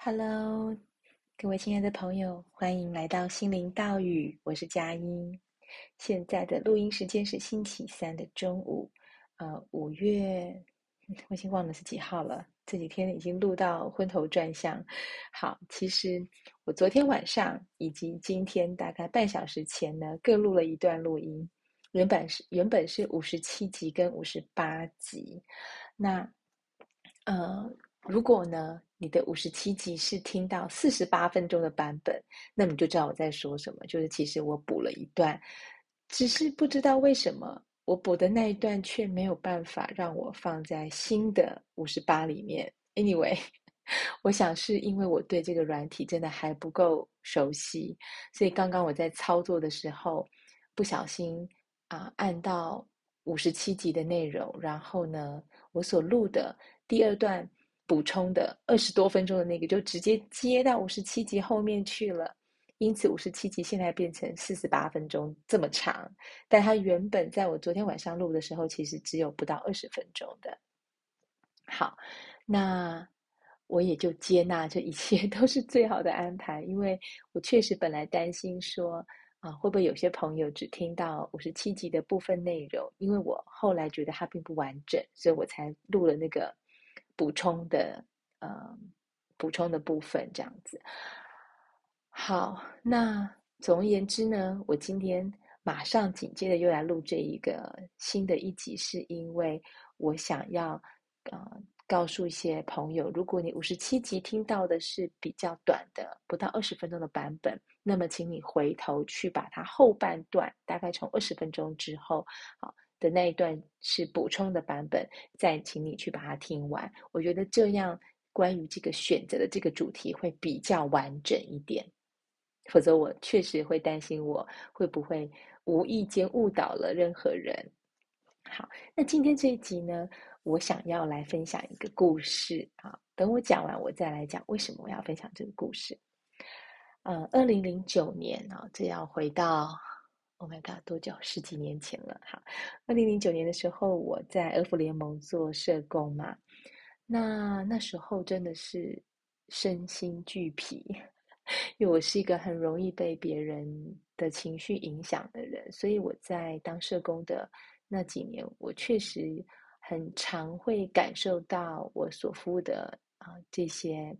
Hello，各位亲爱的朋友，欢迎来到心灵道语，我是佳音。现在的录音时间是星期三的中午，呃，五月，我已经忘了是几号了。这几天已经录到昏头转向。好，其实我昨天晚上以及今天大概半小时前呢，各录了一段录音。原本是原本是五十七集跟五十八集，那呃，如果呢，你的五十七集是听到四十八分钟的版本，那你就知道我在说什么。就是其实我补了一段，只是不知道为什么我补的那一段却没有办法让我放在新的五十八里面。Anyway，我想是因为我对这个软体真的还不够熟悉，所以刚刚我在操作的时候不小心啊按到五十七集的内容，然后呢，我所录的第二段。补充的二十多分钟的那个，就直接接到五十七集后面去了，因此五十七集现在变成四十八分钟这么长，但它原本在我昨天晚上录的时候，其实只有不到二十分钟的。好，那我也就接纳这一切都是最好的安排，因为我确实本来担心说啊，会不会有些朋友只听到五十七集的部分内容，因为我后来觉得它并不完整，所以我才录了那个。补充的，呃，补充的部分这样子。好，那总而言之呢，我今天马上紧接着又来录这一个新的一集，是因为我想要呃告诉一些朋友，如果你五十七集听到的是比较短的，不到二十分钟的版本，那么请你回头去把它后半段，大概从二十分钟之后，好。的那一段是补充的版本，再请你去把它听完。我觉得这样关于这个选择的这个主题会比较完整一点，否则我确实会担心我会不会无意间误导了任何人。好，那今天这一集呢，我想要来分享一个故事啊。等我讲完，我再来讲为什么我要分享这个故事。呃，二零零九年啊，这要回到。Oh my god，多久？十几年前了。好，二零零九年的时候，我在儿福联盟做社工嘛。那那时候真的是身心俱疲，因为我是一个很容易被别人的情绪影响的人，所以我在当社工的那几年，我确实很常会感受到我所服务的啊这些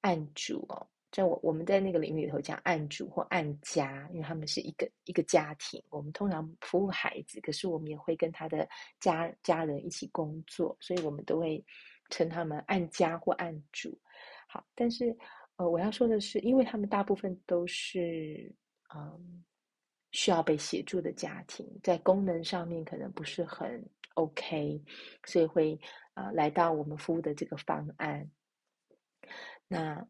案主哦。在我我们在那个领域里头讲案主或案家，因为他们是一个一个家庭。我们通常服务孩子，可是我们也会跟他的家家人一起工作，所以我们都会称他们案家或案主。好，但是呃，我要说的是，因为他们大部分都是嗯需要被协助的家庭，在功能上面可能不是很 OK，所以会、呃、来到我们服务的这个方案。那。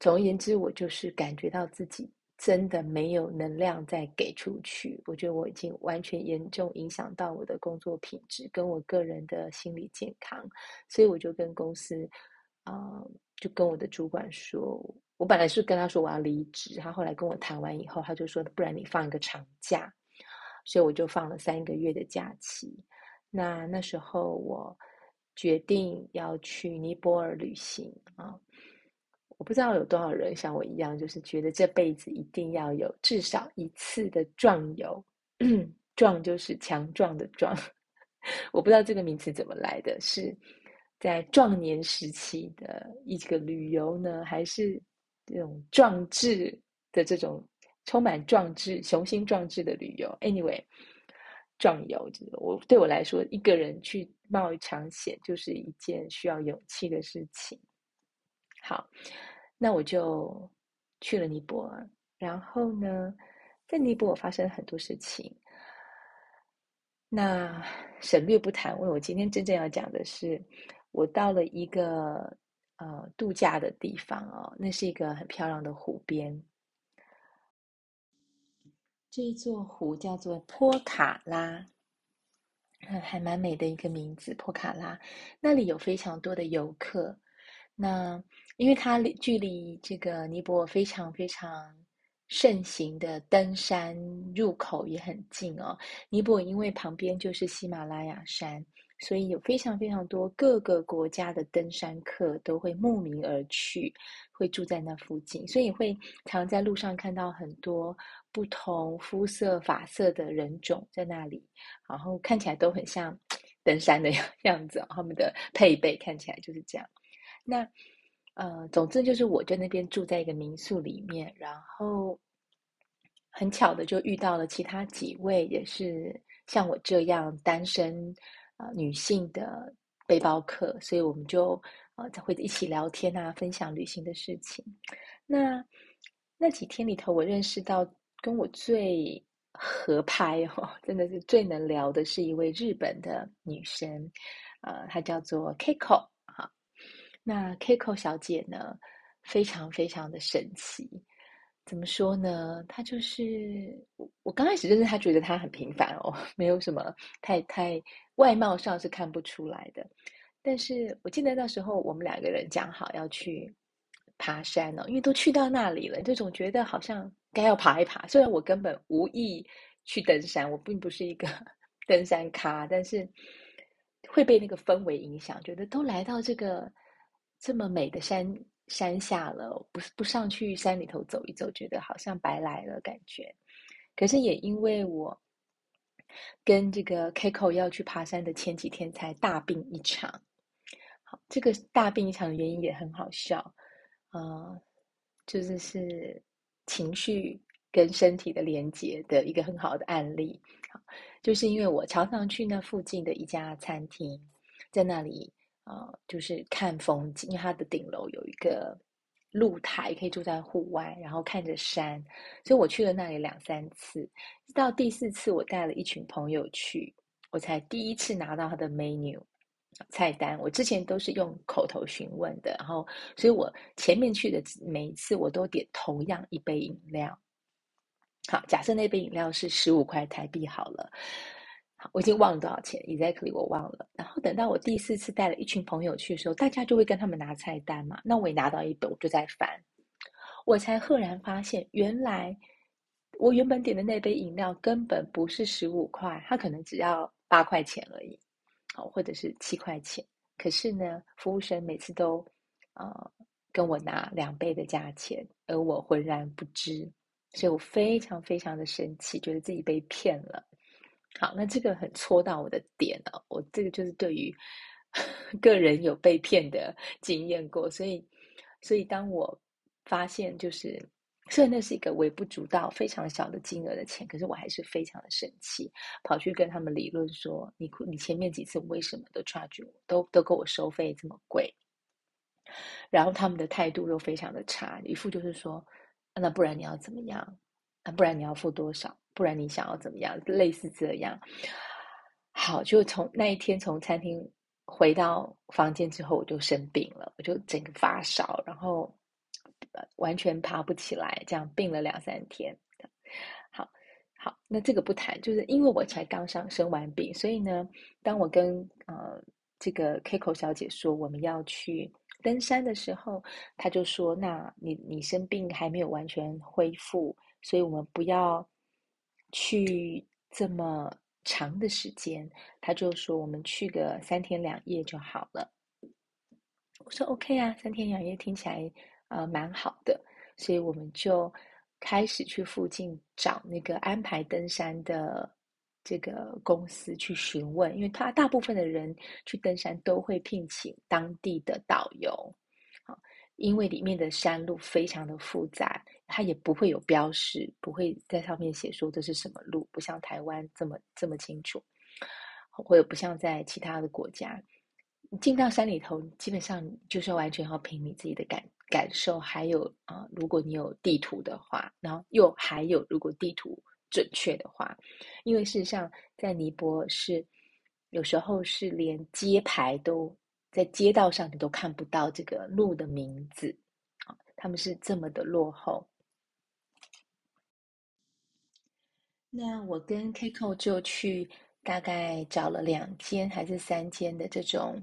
总而言之，我就是感觉到自己真的没有能量再给出去。我觉得我已经完全严重影响到我的工作品质，跟我个人的心理健康。所以我就跟公司，啊、就跟我的主管说，我本来是跟他说我要离职，他后来跟我谈完以后，他就说，不然你放一个长假。所以我就放了三个月的假期。那那时候我决定要去尼泊尔旅行啊。我不知道有多少人像我一样，就是觉得这辈子一定要有至少一次的壮游，壮就是强壮的壮。我不知道这个名词怎么来的，是在壮年时期的一个旅游呢，还是这种壮志的这种充满壮志、雄心壮志的旅游？Anyway，壮游，我对我来说，一个人去冒一场险，就是一件需要勇气的事情。好，那我就去了尼泊尔。然后呢，在尼泊尔发生了很多事情。那省略不谈，为我今天真正要讲的是，我到了一个呃度假的地方哦，那是一个很漂亮的湖边。这一座湖叫做波卡拉，还蛮美的一个名字，波卡拉。那里有非常多的游客。那因为它距离这个尼泊尔非常非常盛行的登山入口也很近哦。尼泊尔因为旁边就是喜马拉雅山，所以有非常非常多各个国家的登山客都会慕名而去，会住在那附近，所以会常在路上看到很多不同肤色、发色的人种在那里，然后看起来都很像 登山的 样子，他们的配备看起来就是这样。那呃，总之就是我在那边住在一个民宿里面，然后很巧的就遇到了其他几位也是像我这样单身。呃，女性的背包客，所以我们就呃会一起聊天啊，分享旅行的事情。那那几天里头，我认识到跟我最合拍哦，真的是最能聊的是一位日本的女生，呃，她叫做 Kiko。那 Kiko 小姐呢，非常非常的神奇。怎么说呢？她就是我，我刚开始认识她，觉得她很平凡哦，没有什么太太外貌上是看不出来的。但是我记得那时候我们两个人讲好要去爬山哦，因为都去到那里了，就总觉得好像该要爬一爬。虽然我根本无意去登山，我并不是一个 登山咖，但是会被那个氛围影响，觉得都来到这个这么美的山。山下了，不不上去山里头走一走，觉得好像白来了感觉。可是也因为我跟这个 Kiko 要去爬山的前几天才大病一场。好，这个大病一场的原因也很好笑，啊、就是是情绪跟身体的连接的一个很好的案例。好，就是因为我常常去那附近的一家餐厅，在那里。啊、就是看风景，因为它的顶楼有一个露台，可以住在户外，然后看着山。所以我去了那里两三次，到第四次我带了一群朋友去，我才第一次拿到他的 menu 菜单。我之前都是用口头询问的，然后，所以我前面去的每一次我都点同样一杯饮料。好，假设那杯饮料是十五块台币好了。我已经忘了多少钱，exactly 我忘了。然后等到我第四次带了一群朋友去的时候，大家就会跟他们拿菜单嘛。那我也拿到一本，我就在翻，我才赫然发现，原来我原本点的那杯饮料根本不是十五块，它可能只要八块钱而已，好，或者是七块钱。可是呢，服务生每次都呃跟我拿两倍的价钱，而我浑然不知，所以我非常非常的生气，觉得自己被骗了。好，那这个很戳到我的点哦。我这个就是对于 个人有被骗的经验过，所以，所以当我发现，就是虽然那是一个微不足道、非常小的金额的钱，可是我还是非常的生气，跑去跟他们理论说：“你你前面几次为什么都 charge 我，都都给我收费这么贵？”然后他们的态度又非常的差，一副就是说：“那不然你要怎么样？那不然你要付多少？”不然你想要怎么样？类似这样，好，就从那一天从餐厅回到房间之后，我就生病了，我就整个发烧，然后完全爬不起来，这样病了两三天。好，好，那这个不谈，就是因为我才刚上生完病，所以呢，当我跟呃这个 Kiko 小姐说我们要去登山的时候，她就说：“那你你生病还没有完全恢复，所以我们不要。”去这么长的时间，他就说我们去个三天两夜就好了。我说 OK 啊，三天两夜听起来呃蛮好的，所以我们就开始去附近找那个安排登山的这个公司去询问，因为他大部分的人去登山都会聘请当地的导游，因为里面的山路非常的复杂。它也不会有标识，不会在上面写说这是什么路，不像台湾这么这么清楚，或者不像在其他的国家，你进到山里头，基本上就是完全要凭你自己的感感受，还有啊、如果你有地图的话，然后又还有如果地图准确的话，因为事实上在尼泊尔是有时候是连街牌都在街道上你都看不到这个路的名字，他们是这么的落后。那我跟 Kiko 就去大概找了两间还是三间的这种，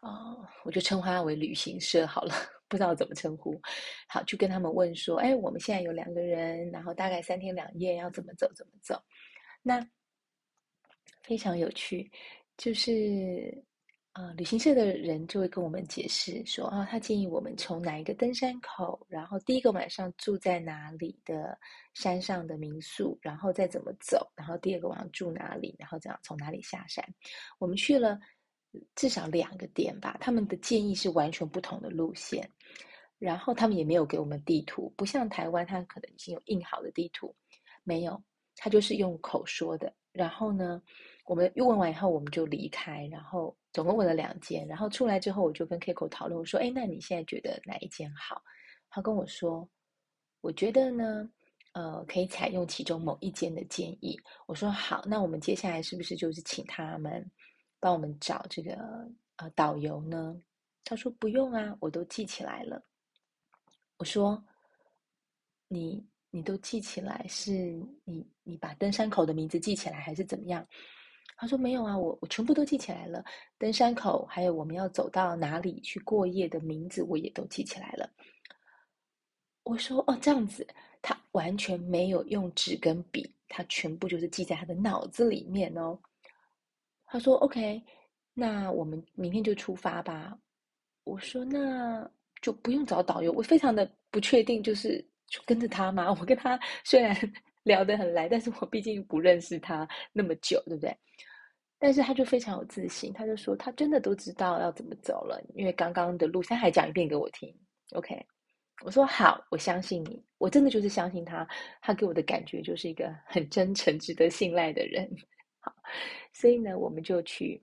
哦，我就称呼它为旅行社好了，不知道怎么称呼。好，就跟他们问说，哎，我们现在有两个人，然后大概三天两夜要怎么走怎么走。那非常有趣，就是。呃，旅行社的人就会跟我们解释说，啊，他建议我们从哪一个登山口，然后第一个晚上住在哪里的山上的民宿，然后再怎么走，然后第二个晚上住哪里，然后这样从哪里下山。我们去了至少两个点吧，他们的建议是完全不同的路线，然后他们也没有给我们地图，不像台湾，他可能已经有印好的地图，没有，他就是用口说的。然后呢，我们又问完以后，我们就离开，然后。总共问了两间，然后出来之后，我就跟 Kiko 讨论，我说：“哎，那你现在觉得哪一间好？”他跟我说：“我觉得呢，呃，可以采用其中某一间的建议。”我说：“好，那我们接下来是不是就是请他们帮我们找这个呃导游呢？”他说：“不用啊，我都记起来了。”我说：“你你都记起来，是你你把登山口的名字记起来，还是怎么样？”他说：“没有啊，我我全部都记起来了，登山口还有我们要走到哪里去过夜的名字，我也都记起来了。”我说：“哦，这样子，他完全没有用纸跟笔，他全部就是记在他的脑子里面哦。”他说：“OK，那我们明天就出发吧。”我说：“那就不用找导游，我非常的不确定，就是就跟着他吗？我跟他虽然。”聊得很来，但是我毕竟不认识他那么久，对不对？但是他就非常有自信，他就说他真的都知道要怎么走了，因为刚刚的路他还讲一遍给我听。OK，我说好，我相信你，我真的就是相信他，他给我的感觉就是一个很真诚、值得信赖的人。好，所以呢，我们就去，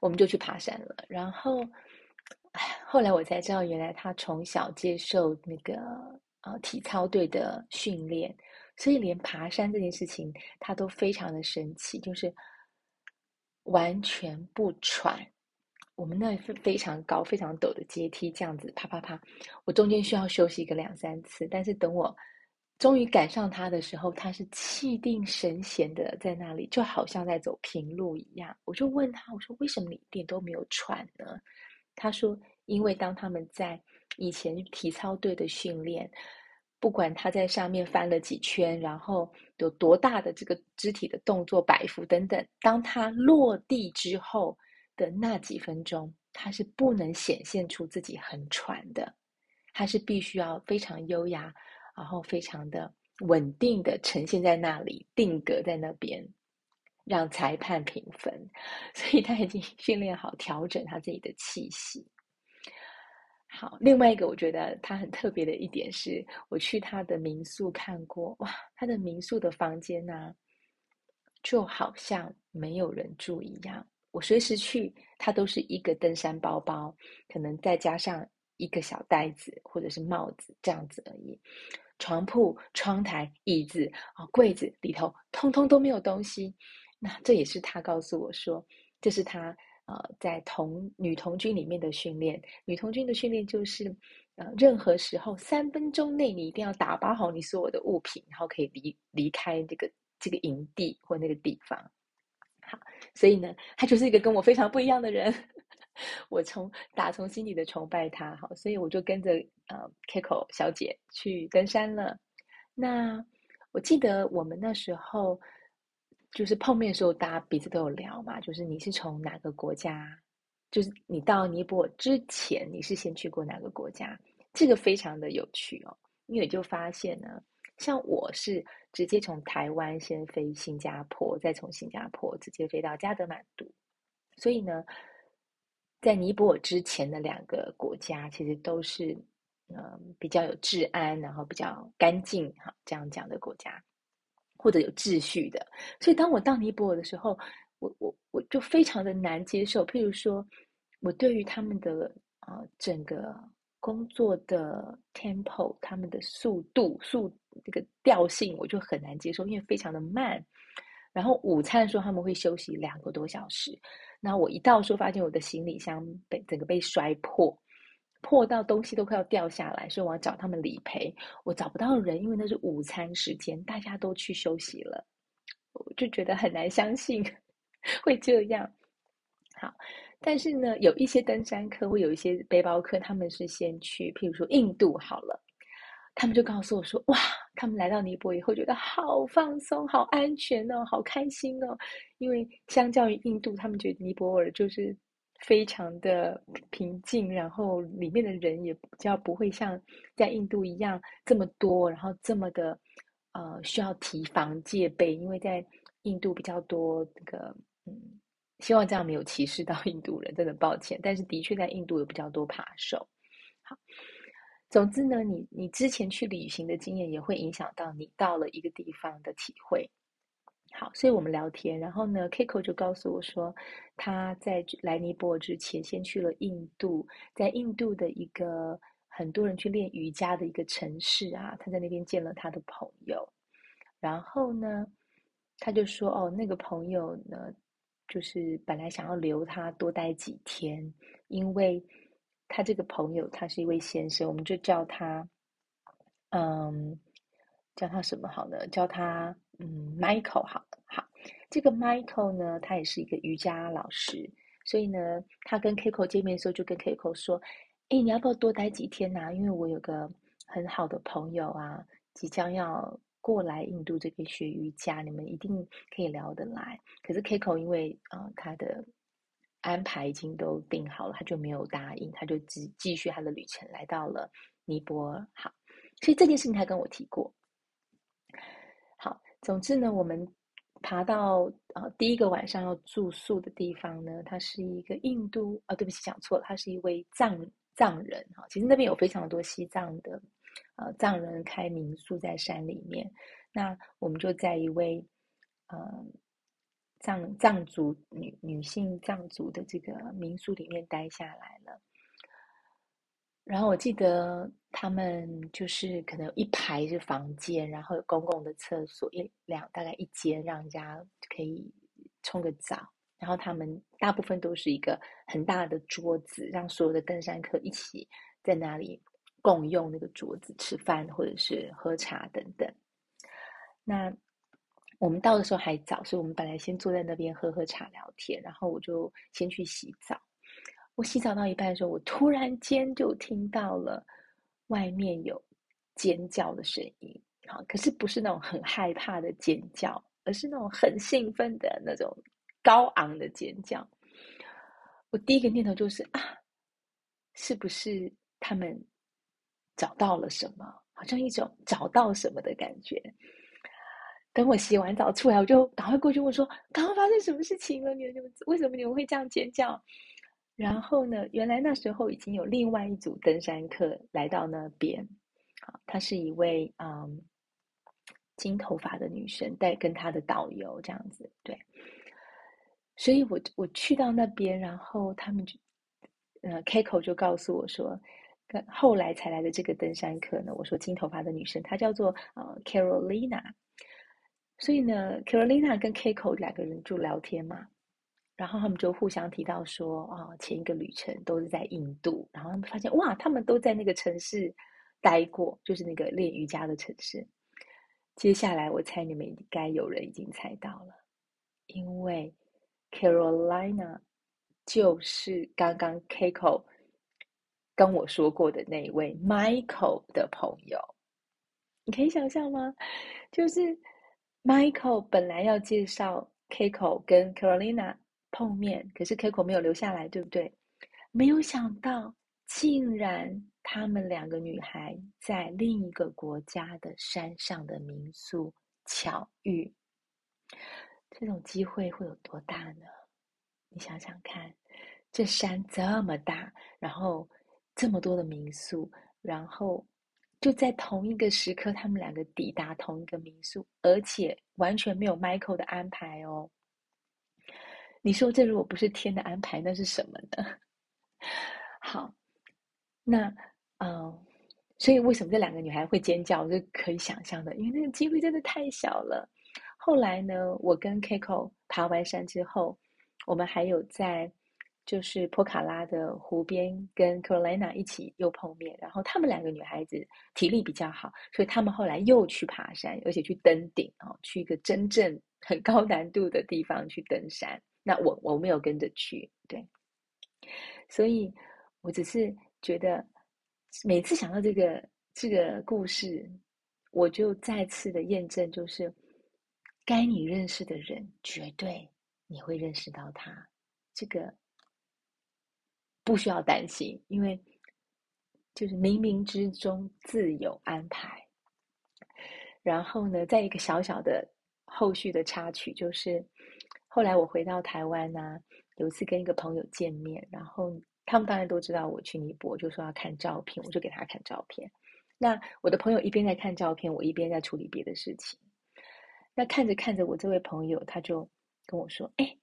我们就去爬山了。然后，后来我才知道，原来他从小接受那个呃体操队的训练。所以，连爬山这件事情，他都非常的神奇，就是完全不喘。我们那是非常高、非常陡的阶梯，这样子啪啪啪，我中间需要休息一个两三次。但是等我终于赶上他的时候，他是气定神闲的在那里，就好像在走平路一样。我就问他，我说：“为什么你一点都没有喘呢？”他说：“因为当他们在以前体操队的训练。”不管他在上面翻了几圈，然后有多大的这个肢体的动作摆幅等等，当他落地之后的那几分钟，他是不能显现出自己很喘的，他是必须要非常优雅，然后非常的稳定的呈现在那里，定格在那边，让裁判评分。所以他已经训练好调整他自己的气息。好，另外一个我觉得他很特别的一点是，我去他的民宿看过，哇，他的民宿的房间呢、就好像没有人住一样。我随时去，他都是一个登山包包，可能再加上一个小袋子或者是帽子这样子而已。床铺、窗台、椅子啊、哦、柜子里头，通通都没有东西。那这也是他告诉我说，这是他。呃，在童女童军里面的训练，女童军的训练就是，呃，任何时候三分钟内你一定要打包好你所有的物品，然后可以离离开这个这个营地或那个地方。好，所以呢，他就是一个跟我非常不一样的人，我从打从心里的崇拜他。好，所以我就跟着呃 Kiko 小姐去登山了。那我记得我们那时候。就是碰面的时候，大家彼此都有聊嘛。就是你是从哪个国家？就是你到尼泊尔之前，你是先去过哪个国家？这个非常的有趣哦。因为就发现呢，像我是直接从台湾先飞新加坡，再从新加坡直接飞到加德满都。所以呢，在尼泊尔之前的两个国家，其实都是嗯比较有治安，然后比较干净哈，这样讲的国家。或者有秩序的，所以当我到尼泊尔的时候，我我我就非常的难接受。譬如说，我对于他们的啊、整个工作的 tempo，他们的速度速这个调性，我就很难接受，因为非常的慢。然后午餐的时候他们会休息两个多小时，那我一到说发现我的行李箱被整个被摔破。破到东西都快要掉下来，所以我要找他们理赔。我找不到人，因为那是午餐时间，大家都去休息了。我就觉得很难相信会这样。好，但是呢，有一些登山客或有一些背包客，他们是先去，譬如说印度好了，他们就告诉我说：“哇，他们来到尼泊尔以后，觉得好放松、好安全哦，好开心哦。因为相较于印度，他们觉得尼泊尔就是非常的平静，然后里面的人也比较不会像在印度一样这么多，然后这么的呃需要提防戒备。因为在印度比较多那个嗯，希望这样没有歧视到 印度人，真的抱歉。但是的确在印度有比较多扒手。好。总之呢，你你之前去旅行的经验也会影响到你到了一个地方的体会。好，所以我们聊天，然后呢，Kiko 就告诉我说，他在来尼泊尔之前，先去了印度，在印度的一个很多人去练瑜伽的一个城市啊，他在那边见了他的朋友，然后呢，他就说，哦，那个朋友呢，就是本来想要留他多待几天，因为。他这个朋友，他是一位先生，我们就叫他，嗯，叫他什么好呢？叫他嗯，Michael 好，好。这个 Michael 呢，他也是一个瑜伽老师，所以呢，他跟 Kiko 见面的时候，就跟 Kiko 说：“哎，你要不要多待几天呐？因为我有个很好的朋友啊，即将要过来印度这边学瑜伽，你们一定可以聊得来。可是 Kiko 因为啊、呃，他的。”安排已经都定好了，他就没有答应，他就继继续他的旅程，来到了尼泊尔。好，所以这件事情他跟我提过。总之呢，我们爬到呃第一个晚上要住宿的地方呢，他是一个印度啊、对不起，讲错了，他是一位藏藏人哈。其实那边有非常多西藏的呃藏人开民宿在山里面，那我们就在一位。呃藏藏族女女性藏族的这个民宿里面待下来了，然后我记得他们就是可能有一排是房间，然后有公共的厕所一两大概一间让人家可以冲个澡，然后他们大部分都是一个很大的桌子，让所有的登山客一起在那里共用那个桌子吃饭或者是喝茶等等。那。我们到的时候还早，所以我们本来先坐在那边喝喝茶聊天，然后我就先去洗澡。我洗澡到一半的时候，我突然间就听到了外面有尖叫的声音，好，可是不是那种很害怕的尖叫，而是那种很兴奋的那种高昂的尖叫。我第一个念头就是啊，是不是他们找到了什么？好像一种找到什么的感觉。等我洗完澡出来，我就赶快过去问说：“刚刚发生什么事情了？你们为什么你们会这样尖叫？”然后呢，原来那时候已经有另外一组登山客来到那边。好，她是一位嗯金头发的女生，带跟她的导游这样子。对，所以我我去到那边，然后他们就呃 Keiko 就告诉我说，后来才来的这个登山客呢，我说金头发的女生，她叫做呃 Carolina。所以呢，Carolina 跟 Keiko 两个人就聊天嘛，然后他们就互相提到说，啊、前一个旅程都是在印度，然后他们发现哇，他们都在那个城市待过，就是那个练瑜伽的城市。接下来我猜你们应该有人已经猜到了，因为 Carolina 就是刚刚 Kiko 跟我说过的那一位 Michael 的朋友，你可以想象吗？就是。Michael 本来要介绍 Kiko 跟 Carolina 碰面，可是 Keiko 没有留下来，对不对？没有想到，竟然他们两个女孩在另一个国家的山上的民宿巧遇。这种机会会有多大呢？你想想看，这山这么大，然后这么多的民宿，然后。就在同一个时刻，他们两个抵达同一个民宿，而且完全没有 Michael 的安排哦。你说这如果不是天的安排，那是什么呢？好，那嗯、所以为什么这两个女孩会尖叫，是可以想象的，因为那个机会真的太小了。后来呢，我跟 Kiko 爬完山之后，我们还有在。就是波卡拉的湖边，跟 Carolina 一起又碰面，然后她们两个女孩子体力比较好，所以她们后来又去爬山，而且去登顶啊，去一个真正很高难度的地方去登山。那我我没有跟着去，对，所以我只是觉得每次想到这个这个故事，我就再次的验证，就是该你认识的人，绝对你会认识到他，这个不需要担心，因为就是冥冥之中自有安排。然后呢，在一个小小的后续的插曲，就是后来我回到台湾啊，有一次跟一个朋友见面，然后他们当然都知道我去尼泊，就说要看照片，我就给他看照片。那我的朋友一边在看照片，我一边在处理别的事情。那看着看着，我这位朋友他就跟我说：“哎，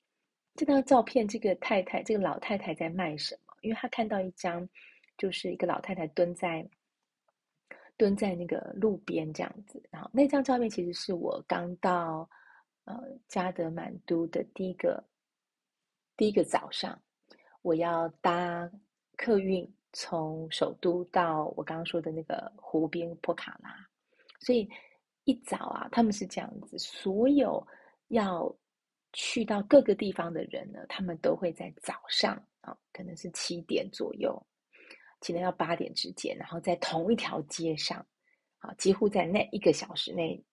这张照片，这个太太，这个老太太在卖什么？”因为他看到一张，就是一个老太太蹲在蹲在那个路边这样子。然后那张照片其实是我刚到呃加德满都的第一个第一个早上，我要搭客运。从首都到我刚刚说的那个湖边波卡拉，所以一早啊，他们是这样子，所有要去到各个地方的人呢，他们都会在早上啊，可能是七点左右，可能要八点之间，然后在同一条街上啊，几乎在那一个小时内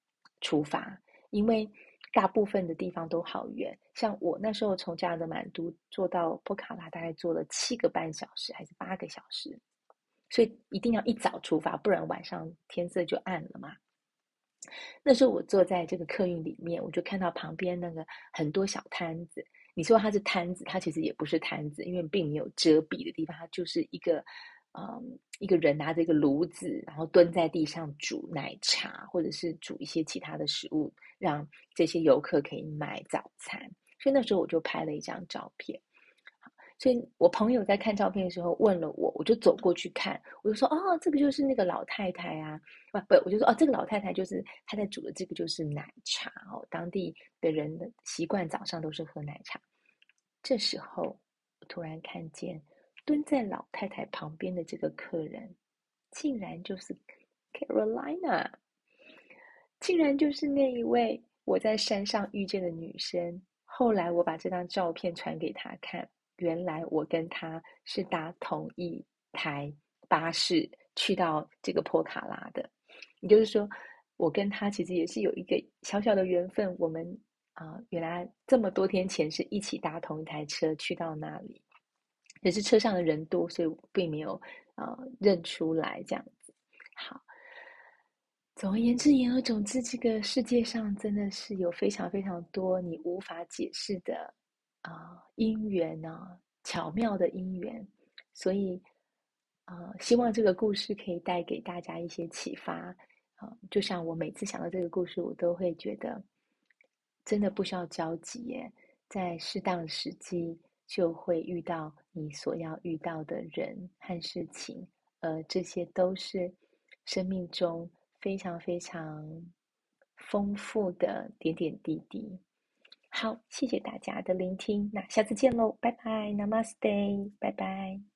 出发，因为。大部分的地方都好远，像我那时候从加德满都坐到波卡拉，大概坐了七个半小时还是八个小时，所以一定要一早出发，不然晚上天色就暗了嘛。那时候我坐在这个客运里面，我就看到旁边那个很多小摊子。你说它是摊子，它其实也不是摊子，因为并没有遮蔽的地方，它就是一个。嗯，一个人拿着一个炉子，然后蹲在地上煮奶茶，或者是煮一些其他的食物，让这些游客可以买早餐。所以那时候我就拍了一张照片。所以我朋友在看照片的时候问了我，我就走过去看，我就说：“哦，这个就是那个老太太啊。”不不，我就说：“哦，这个老太太就是她在煮的这个就是奶茶哦。当地的人的习惯早上都是喝奶茶。”这时候我突然看见。蹲在老太太旁边的这个客人，竟然就是 Carolina，竟然就是那一位我在山上遇见的女生。后来我把这张照片传给她看，原来我跟她是搭同一台巴士去到这个坡卡拉的。也就是说，我跟她其实也是有一个小小的缘分。我们啊、原来这么多天前是一起搭同一台车去到那里。也是车上的人多，所以我并没有呃认出来这样子。好，总而言之，言而总之，这个世界上真的是有非常非常多你无法解释的啊、因缘啊，巧妙的因缘。所以啊、希望这个故事可以带给大家一些启发啊、就像我每次想到这个故事，我都会觉得真的不需要着急耶，在适当的时机。就会遇到你所要遇到的人和事情，而，这些都是生命中非常非常丰富的点点滴滴。好，谢谢大家的聆听，那下次见喽，拜拜，Namaste，拜拜。